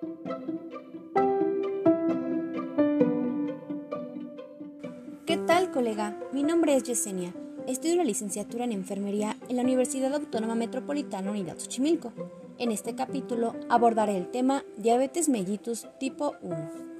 ¿Qué tal, colega? Mi nombre es Yesenia. Estudio la licenciatura en enfermería en la Universidad Autónoma Metropolitana Unidad Xochimilco. En este capítulo abordaré el tema diabetes mellitus tipo 1.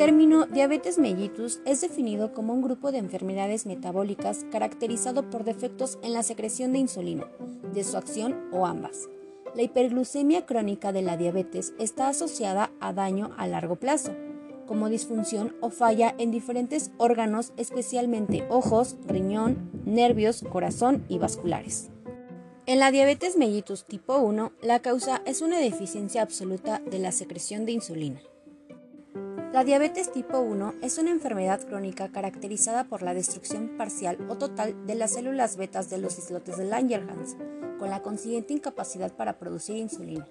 Término diabetes mellitus es definido como un grupo de enfermedades metabólicas caracterizado por defectos en la secreción de insulina, de su acción o ambas. La hiperglucemia crónica de la diabetes está asociada a daño a largo plazo, como disfunción o falla en diferentes órganos, especialmente ojos, riñón, nervios, corazón y vasculares. En la diabetes mellitus tipo 1, la causa es una deficiencia absoluta de la secreción de insulina. La diabetes tipo 1 es una enfermedad crónica caracterizada por la destrucción parcial o total de las células betas de los islotes de Langerhans, con la consiguiente incapacidad para producir insulina.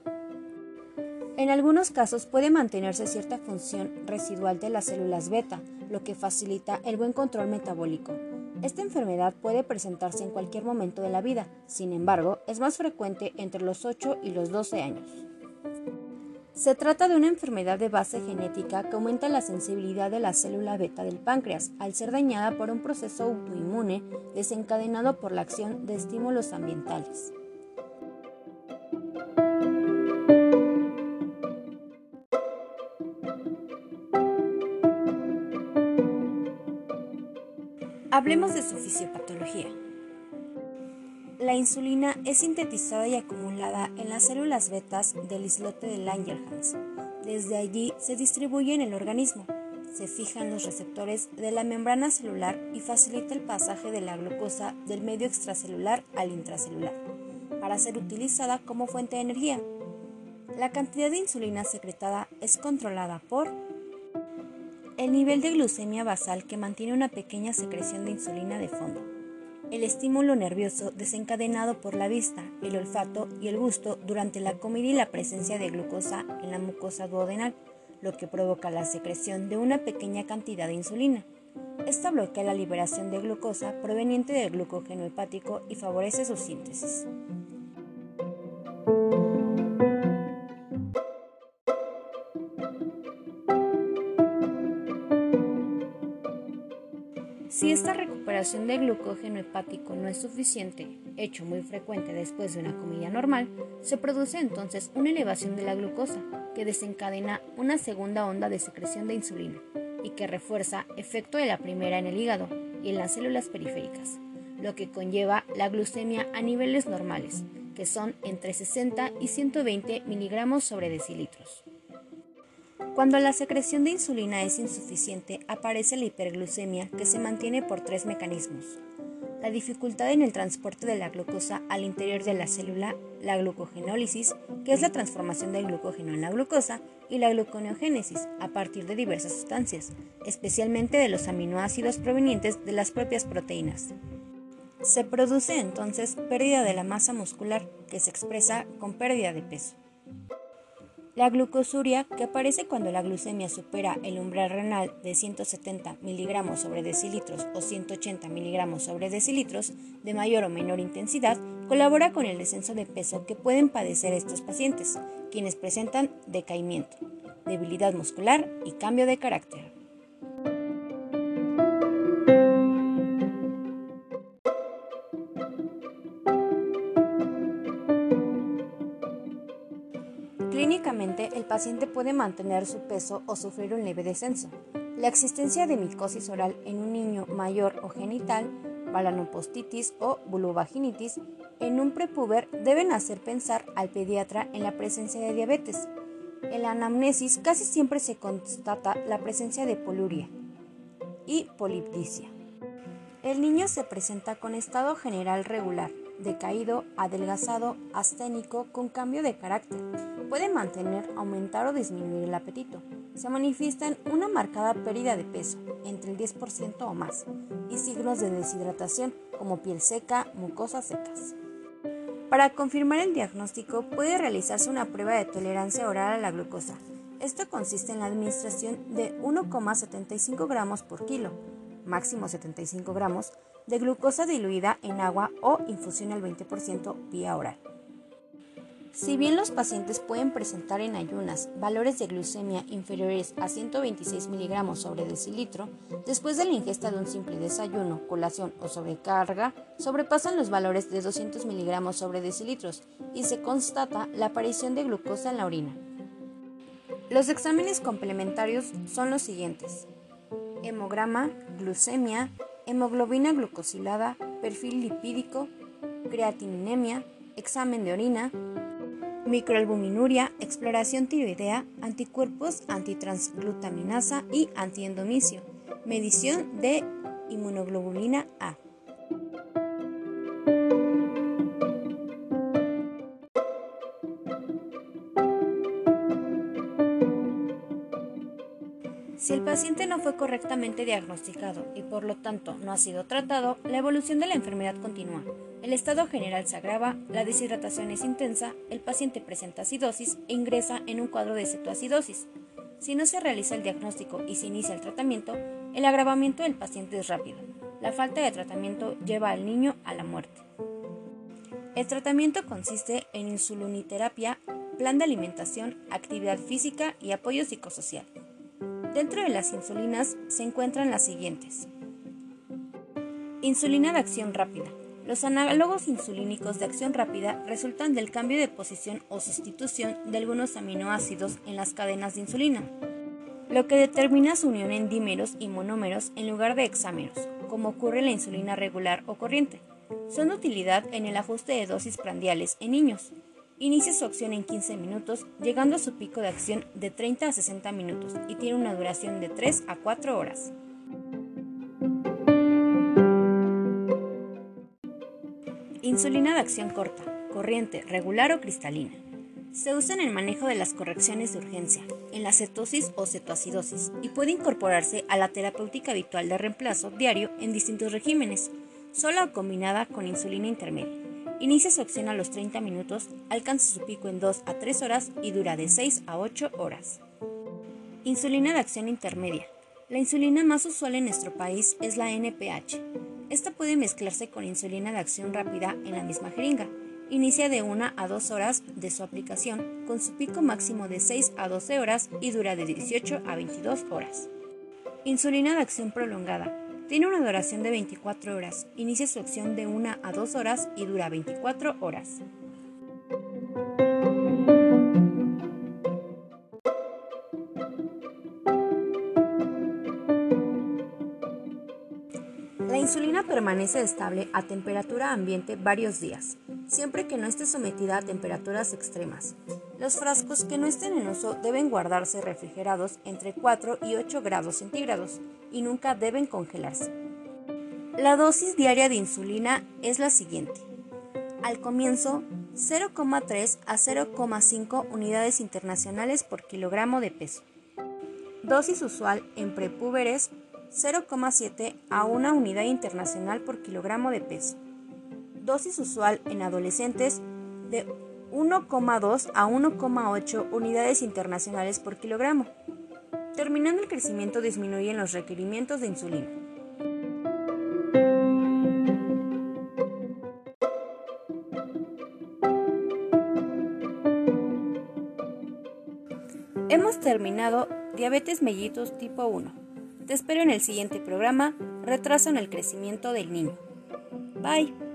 En algunos casos puede mantenerse cierta función residual de las células beta, lo que facilita el buen control metabólico. Esta enfermedad puede presentarse en cualquier momento de la vida, sin embargo, es más frecuente entre los 8 y los 12 años. Se trata de una enfermedad de base genética que aumenta la sensibilidad de la célula beta del páncreas al ser dañada por un proceso autoinmune desencadenado por la acción de estímulos ambientales. Hablemos de su fisiopatología. La insulina es sintetizada y acumulada en las células betas del islote de Langerhans. Desde allí se distribuye en el organismo, se fijan los receptores de la membrana celular y facilita el pasaje de la glucosa del medio extracelular al intracelular, para ser utilizada como fuente de energía. La cantidad de insulina secretada es controlada por el nivel de glucemia basal que mantiene una pequeña secreción de insulina de fondo el estímulo nervioso desencadenado por la vista, el olfato y el gusto durante la comida y la presencia de glucosa en la mucosa duodenal, lo que provoca la secreción de una pequeña cantidad de insulina. Esta bloquea la liberación de glucosa proveniente del glucógeno hepático y favorece su síntesis. Si esta recuperación del glucógeno hepático no es suficiente, hecho muy frecuente después de una comida normal, se produce entonces una elevación de la glucosa que desencadena una segunda onda de secreción de insulina y que refuerza efecto de la primera en el hígado y en las células periféricas, lo que conlleva la glucemia a niveles normales, que son entre 60 y 120 miligramos sobre decilitros. Cuando la secreción de insulina es insuficiente, aparece la hiperglucemia que se mantiene por tres mecanismos. La dificultad en el transporte de la glucosa al interior de la célula, la glucogenólisis, que es la transformación del glucógeno en la glucosa, y la gluconeogénesis, a partir de diversas sustancias, especialmente de los aminoácidos provenientes de las propias proteínas. Se produce entonces pérdida de la masa muscular, que se expresa con pérdida de peso. La glucosuria, que aparece cuando la glucemia supera el umbral renal de 170 mg sobre decilitros o 180 mg sobre decilitros de mayor o menor intensidad, colabora con el descenso de peso que pueden padecer estos pacientes, quienes presentan decaimiento, debilidad muscular y cambio de carácter. El paciente puede mantener su peso o sufrir un leve descenso. La existencia de micosis oral en un niño mayor o genital, balanopostitis o vulvovaginitis en un prepuber deben hacer pensar al pediatra en la presencia de diabetes. En la anamnesis casi siempre se constata la presencia de poluria y polipdicia. El niño se presenta con estado general regular, decaído, adelgazado, asténico, con cambio de carácter. Puede mantener, aumentar o disminuir el apetito. Se manifiesta en una marcada pérdida de peso, entre el 10% o más, y signos de deshidratación, como piel seca, mucosas secas. Para confirmar el diagnóstico puede realizarse una prueba de tolerancia oral a la glucosa. Esto consiste en la administración de 1,75 gramos por kilo máximo 75 gramos, de glucosa diluida en agua o infusión al 20% vía oral. Si bien los pacientes pueden presentar en ayunas valores de glucemia inferiores a 126 miligramos sobre decilitro, después de la ingesta de un simple desayuno, colación o sobrecarga, sobrepasan los valores de 200 miligramos sobre decilitros y se constata la aparición de glucosa en la orina. Los exámenes complementarios son los siguientes. Hemograma, glucemia, hemoglobina glucosilada, perfil lipídico, creatininemia, examen de orina, microalbuminuria, exploración tiroidea, anticuerpos antitransglutaminasa y antiendomicio, medición de inmunoglobulina A. Si el paciente no fue correctamente diagnosticado y por lo tanto no ha sido tratado, la evolución de la enfermedad continúa. El estado general se agrava, la deshidratación es intensa, el paciente presenta acidosis e ingresa en un cuadro de cetoacidosis. Si no se realiza el diagnóstico y se inicia el tratamiento, el agravamiento del paciente es rápido. La falta de tratamiento lleva al niño a la muerte. El tratamiento consiste en insuliniterapia, plan de alimentación, actividad física y apoyo psicosocial. Dentro de las insulinas se encuentran las siguientes. Insulina de acción rápida. Los análogos insulínicos de acción rápida resultan del cambio de posición o sustitución de algunos aminoácidos en las cadenas de insulina, lo que determina su unión en dímeros y monómeros en lugar de hexámeros, como ocurre en la insulina regular o corriente. Son de utilidad en el ajuste de dosis prandiales en niños, Inicia su acción en 15 minutos, llegando a su pico de acción de 30 a 60 minutos y tiene una duración de 3 a 4 horas. Insulina de acción corta, corriente, regular o cristalina. Se usa en el manejo de las correcciones de urgencia, en la cetosis o cetoacidosis, y puede incorporarse a la terapéutica habitual de reemplazo diario en distintos regímenes, sola o combinada con insulina intermedia. Inicia su acción a los 30 minutos, alcanza su pico en 2 a 3 horas y dura de 6 a 8 horas. Insulina de acción intermedia. La insulina más usual en nuestro país es la NPH. Esta puede mezclarse con insulina de acción rápida en la misma jeringa. Inicia de 1 a 2 horas de su aplicación, con su pico máximo de 6 a 12 horas y dura de 18 a 22 horas. Insulina de acción prolongada. Tiene una duración de 24 horas, inicia su acción de 1 a 2 horas y dura 24 horas. La insulina permanece estable a temperatura ambiente varios días, siempre que no esté sometida a temperaturas extremas. Los frascos que no estén en uso deben guardarse refrigerados entre 4 y 8 grados centígrados y nunca deben congelarse. La dosis diaria de insulina es la siguiente. Al comienzo, 0,3 a 0,5 unidades internacionales por kilogramo de peso. Dosis usual en prepúberes 0,7 a 1 unidad internacional por kilogramo de peso. Dosis usual en adolescentes de 1,2 a 1,8 unidades internacionales por kilogramo. Terminando el crecimiento disminuyen los requerimientos de insulina. Hemos terminado diabetes mellitus tipo 1. Te espero en el siguiente programa, retraso en el crecimiento del niño. Bye.